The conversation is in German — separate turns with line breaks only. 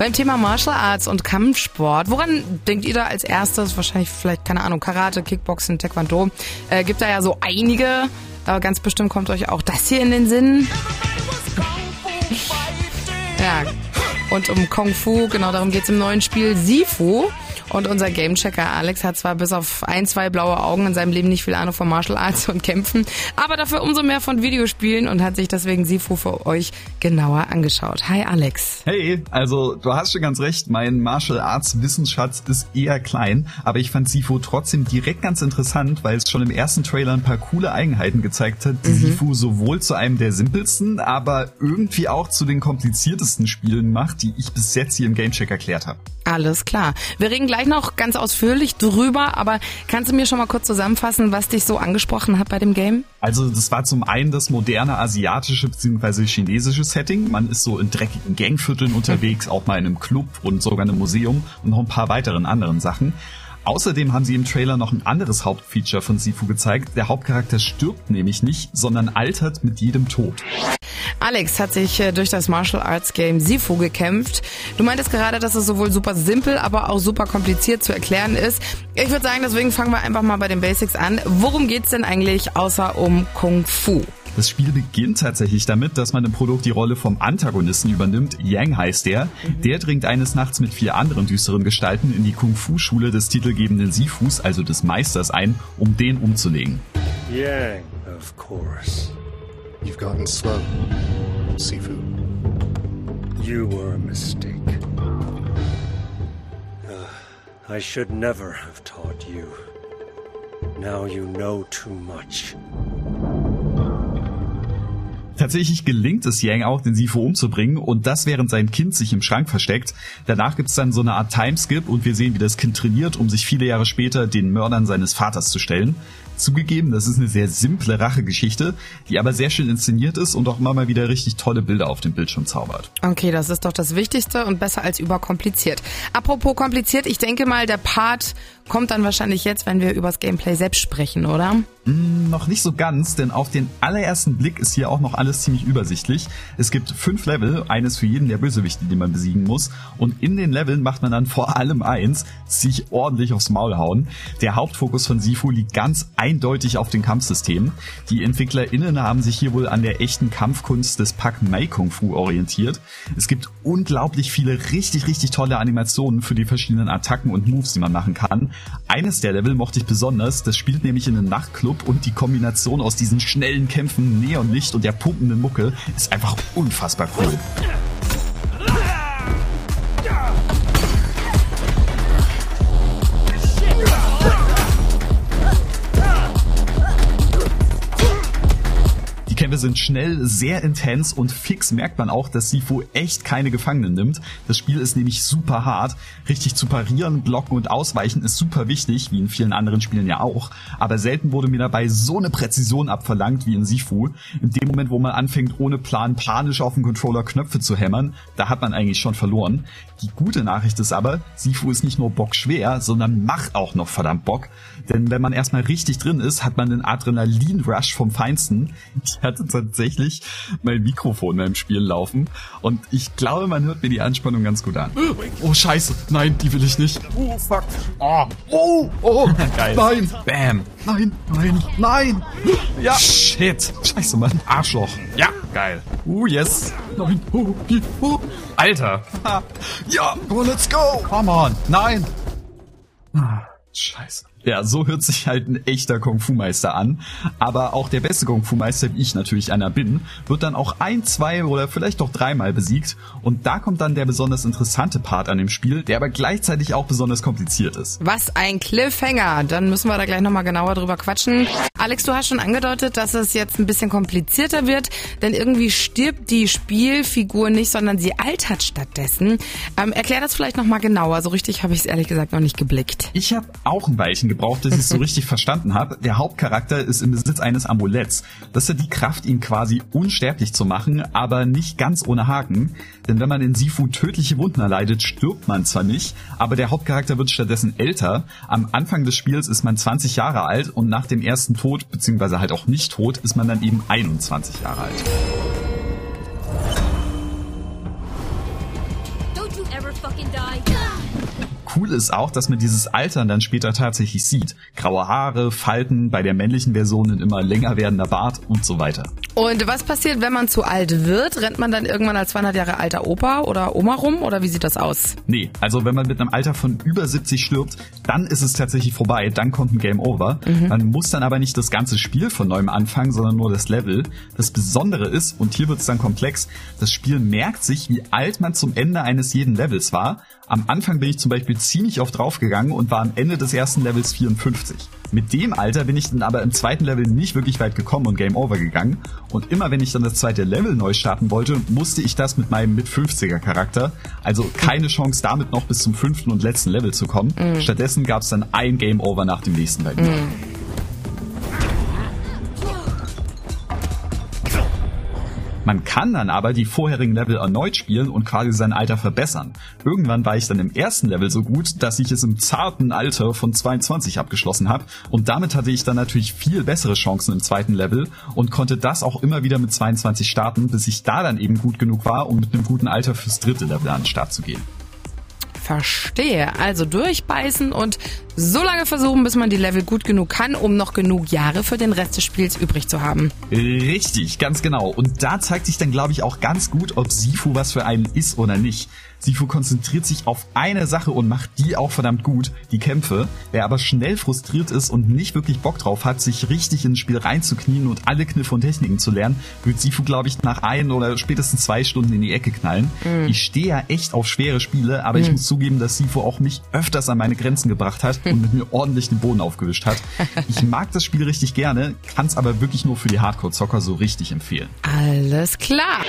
Beim Thema Martial Arts und Kampfsport, woran denkt ihr da als erstes? Wahrscheinlich vielleicht, keine Ahnung, Karate, Kickboxen, Taekwondo. Äh, gibt da ja so einige, aber ganz bestimmt kommt euch auch das hier in den Sinn. Ja, und um Kung Fu, genau darum geht's im neuen Spiel Sifu. Und unser Gamechecker Alex hat zwar bis auf ein, zwei blaue Augen in seinem Leben nicht viel Ahnung von Martial Arts und Kämpfen, aber dafür umso mehr von Videospielen und hat sich deswegen Sifu für euch genauer angeschaut. Hi Alex.
Hey, also du hast schon ganz recht, mein Martial Arts Wissensschatz ist eher klein, aber ich fand Sifu trotzdem direkt ganz interessant, weil es schon im ersten Trailer ein paar coole Eigenheiten gezeigt hat, die mhm. Sifu sowohl zu einem der simpelsten, aber irgendwie auch zu den kompliziertesten Spielen macht, die ich bis jetzt hier im Gamecheck erklärt habe.
Alles klar. Wir reden gleich noch ganz ausführlich drüber, aber kannst du mir schon mal kurz zusammenfassen, was dich so angesprochen hat bei dem Game?
Also das war zum einen das moderne asiatische bzw. chinesische Setting. Man ist so in dreckigen Gangvierteln unterwegs, auch mal in einem Club und sogar einem Museum und noch ein paar weiteren anderen Sachen. Außerdem haben sie im Trailer noch ein anderes Hauptfeature von Sifu gezeigt. Der Hauptcharakter stirbt nämlich nicht, sondern altert mit jedem Tod.
Alex hat sich äh, durch das Martial Arts Game Sifu gekämpft. Du meintest gerade, dass es sowohl super simpel, aber auch super kompliziert zu erklären ist. Ich würde sagen, deswegen fangen wir einfach mal bei den Basics an. Worum geht's denn eigentlich außer um Kung Fu?
Das Spiel beginnt tatsächlich damit, dass man im Produkt die Rolle vom Antagonisten übernimmt. Yang heißt der. Mhm. Der dringt eines Nachts mit vier anderen düsteren Gestalten in die Kung-Fu-Schule des titelgebenden Sifus, also des Meisters, ein, um den umzulegen. Yang, of course. You've gotten slow, Sifu. You were a mistake.
Uh, I should never have taught you. Now you know too much.
Tatsächlich gelingt es Yang auch, den Sifu umzubringen und das während sein Kind sich im Schrank versteckt. Danach gibt's dann so eine Art Timeskip und wir sehen, wie das Kind trainiert, um sich viele Jahre später den Mördern seines Vaters zu stellen. Zugegeben, das ist eine sehr simple Rachegeschichte, die aber sehr schön inszeniert ist und auch immer mal wieder richtig tolle Bilder auf dem Bildschirm zaubert.
Okay, das ist doch das Wichtigste und besser als überkompliziert. Apropos kompliziert, ich denke mal, der Part kommt dann wahrscheinlich jetzt, wenn wir übers Gameplay selbst sprechen, oder?
Mm, noch nicht so ganz, denn auf den allerersten Blick ist hier auch noch alles ziemlich übersichtlich. Es gibt fünf Level, eines für jeden der Bösewichte, den man besiegen muss. Und in den Leveln macht man dann vor allem eins, sich ordentlich aufs Maul hauen. Der Hauptfokus von Sifu liegt ganz eindeutig auf den Kampfsystemen. Die EntwicklerInnen haben sich hier wohl an der echten Kampfkunst des Pak Mei Kung Fu orientiert. Es gibt unglaublich viele richtig, richtig tolle Animationen für die verschiedenen Attacken und Moves, die man machen kann. Eines der Level mochte ich besonders, das spielt nämlich in einem Nachtclub und die Kombination aus diesen schnellen Kämpfen, Neonlicht und der pumpenden Mucke ist einfach unfassbar cool. Sind schnell, sehr intens und fix merkt man auch, dass Sifu echt keine Gefangenen nimmt. Das Spiel ist nämlich super hart. Richtig zu parieren, blocken und ausweichen ist super wichtig, wie in vielen anderen Spielen ja auch. Aber selten wurde mir dabei so eine Präzision abverlangt wie in Sifu. In dem Moment, wo man anfängt, ohne Plan panisch auf dem Controller Knöpfe zu hämmern, da hat man eigentlich schon verloren. Die gute Nachricht ist aber, Sifu ist nicht nur bockschwer, sondern macht auch noch verdammt Bock. Denn wenn man erstmal richtig drin ist, hat man einen Adrenalin-Rush vom Feinsten. Ich hatte tatsächlich mein Mikrofon beim Spiel laufen und ich glaube, man hört mir die Anspannung ganz gut an. Oh, scheiße. Nein, die will ich nicht. Oh, fuck. Oh, oh, oh. Geil. Nein. Bam. Nein, nein, nein. Ja. Shit. Scheiße, Mann. Arschloch. Ja, geil. Uh, yes. Nein. Oh, oh. Alter. Ja. Oh, let's go. Come on. Nein. Ah, scheiße. Ja, so hört sich halt ein echter Kung-Fu-Meister an. Aber auch der beste Kung-Fu-Meister, wie ich natürlich einer bin, wird dann auch ein, zwei oder vielleicht doch dreimal besiegt. Und da kommt dann der besonders interessante Part an dem Spiel, der aber gleichzeitig auch besonders kompliziert ist.
Was ein Cliffhanger! Dann müssen wir da gleich nochmal genauer drüber quatschen. Alex, du hast schon angedeutet, dass es jetzt ein bisschen komplizierter wird, denn irgendwie stirbt die Spielfigur nicht, sondern sie altert stattdessen. Ähm, erklär das vielleicht nochmal genauer. So richtig habe ich es ehrlich gesagt noch nicht geblickt.
Ich habe auch ein Weilchen gebraucht, dass ich es so richtig verstanden habe. Der Hauptcharakter ist im Besitz eines Amuletts. Das hat die Kraft, ihn quasi unsterblich zu machen, aber nicht ganz ohne Haken. Denn wenn man in Sifu tödliche Wunden erleidet, stirbt man zwar nicht, aber der Hauptcharakter wird stattdessen älter. Am Anfang des Spiels ist man 20 Jahre alt und nach dem ersten Tod, beziehungsweise halt auch nicht tot, ist man dann eben 21 Jahre alt. Cool ist auch, dass man dieses Altern dann später tatsächlich sieht. Graue Haare, Falten, bei der männlichen Version ein immer länger werdender Bart und so weiter.
Und was passiert, wenn man zu alt wird? Rennt man dann irgendwann als 200 Jahre alter Opa oder Oma rum oder wie sieht das aus?
Nee, also wenn man mit einem Alter von über 70 stirbt, dann ist es tatsächlich vorbei, dann kommt ein Game Over. Mhm. Man muss dann aber nicht das ganze Spiel von neuem anfangen, sondern nur das Level. Das Besondere ist, und hier wird es dann komplex, das Spiel merkt sich, wie alt man zum Ende eines jeden Levels war. Am Anfang bin ich zum Beispiel ziemlich oft draufgegangen und war am Ende des ersten Levels 54. Mit dem Alter bin ich dann aber im zweiten Level nicht wirklich weit gekommen und Game Over gegangen. Und immer wenn ich dann das zweite Level neu starten wollte, musste ich das mit meinem mit 50er Charakter. Also keine Chance damit noch bis zum fünften und letzten Level zu kommen. Mhm. Stattdessen gab es dann ein Game Over nach dem nächsten bei mir. Mhm. Man kann dann aber die vorherigen Level erneut spielen und quasi sein Alter verbessern. Irgendwann war ich dann im ersten Level so gut, dass ich es im zarten Alter von 22 abgeschlossen habe und damit hatte ich dann natürlich viel bessere Chancen im zweiten Level und konnte das auch immer wieder mit 22 starten, bis ich da dann eben gut genug war, um mit einem guten Alter fürs dritte Level an den Start zu gehen.
Verstehe. Also durchbeißen und so lange versuchen, bis man die Level gut genug kann, um noch genug Jahre für den Rest des Spiels übrig zu haben.
Richtig, ganz genau. Und da zeigt sich dann, glaube ich, auch ganz gut, ob Sifu was für einen ist oder nicht. Sifu konzentriert sich auf eine Sache und macht die auch verdammt gut, die Kämpfe. Wer aber schnell frustriert ist und nicht wirklich Bock drauf hat, sich richtig ins Spiel reinzuknien und alle Kniffe und Techniken zu lernen, wird Sifu, glaube ich, nach ein oder spätestens zwei Stunden in die Ecke knallen. Mhm. Ich stehe ja echt auf schwere Spiele, aber mhm. ich muss zugeben, dass Sifu auch mich öfters an meine Grenzen gebracht hat und mit mir ordentlich den Boden aufgewischt hat. Ich mag das Spiel richtig gerne, kann es aber wirklich nur für die Hardcore-Zocker so richtig empfehlen.
Alles klar.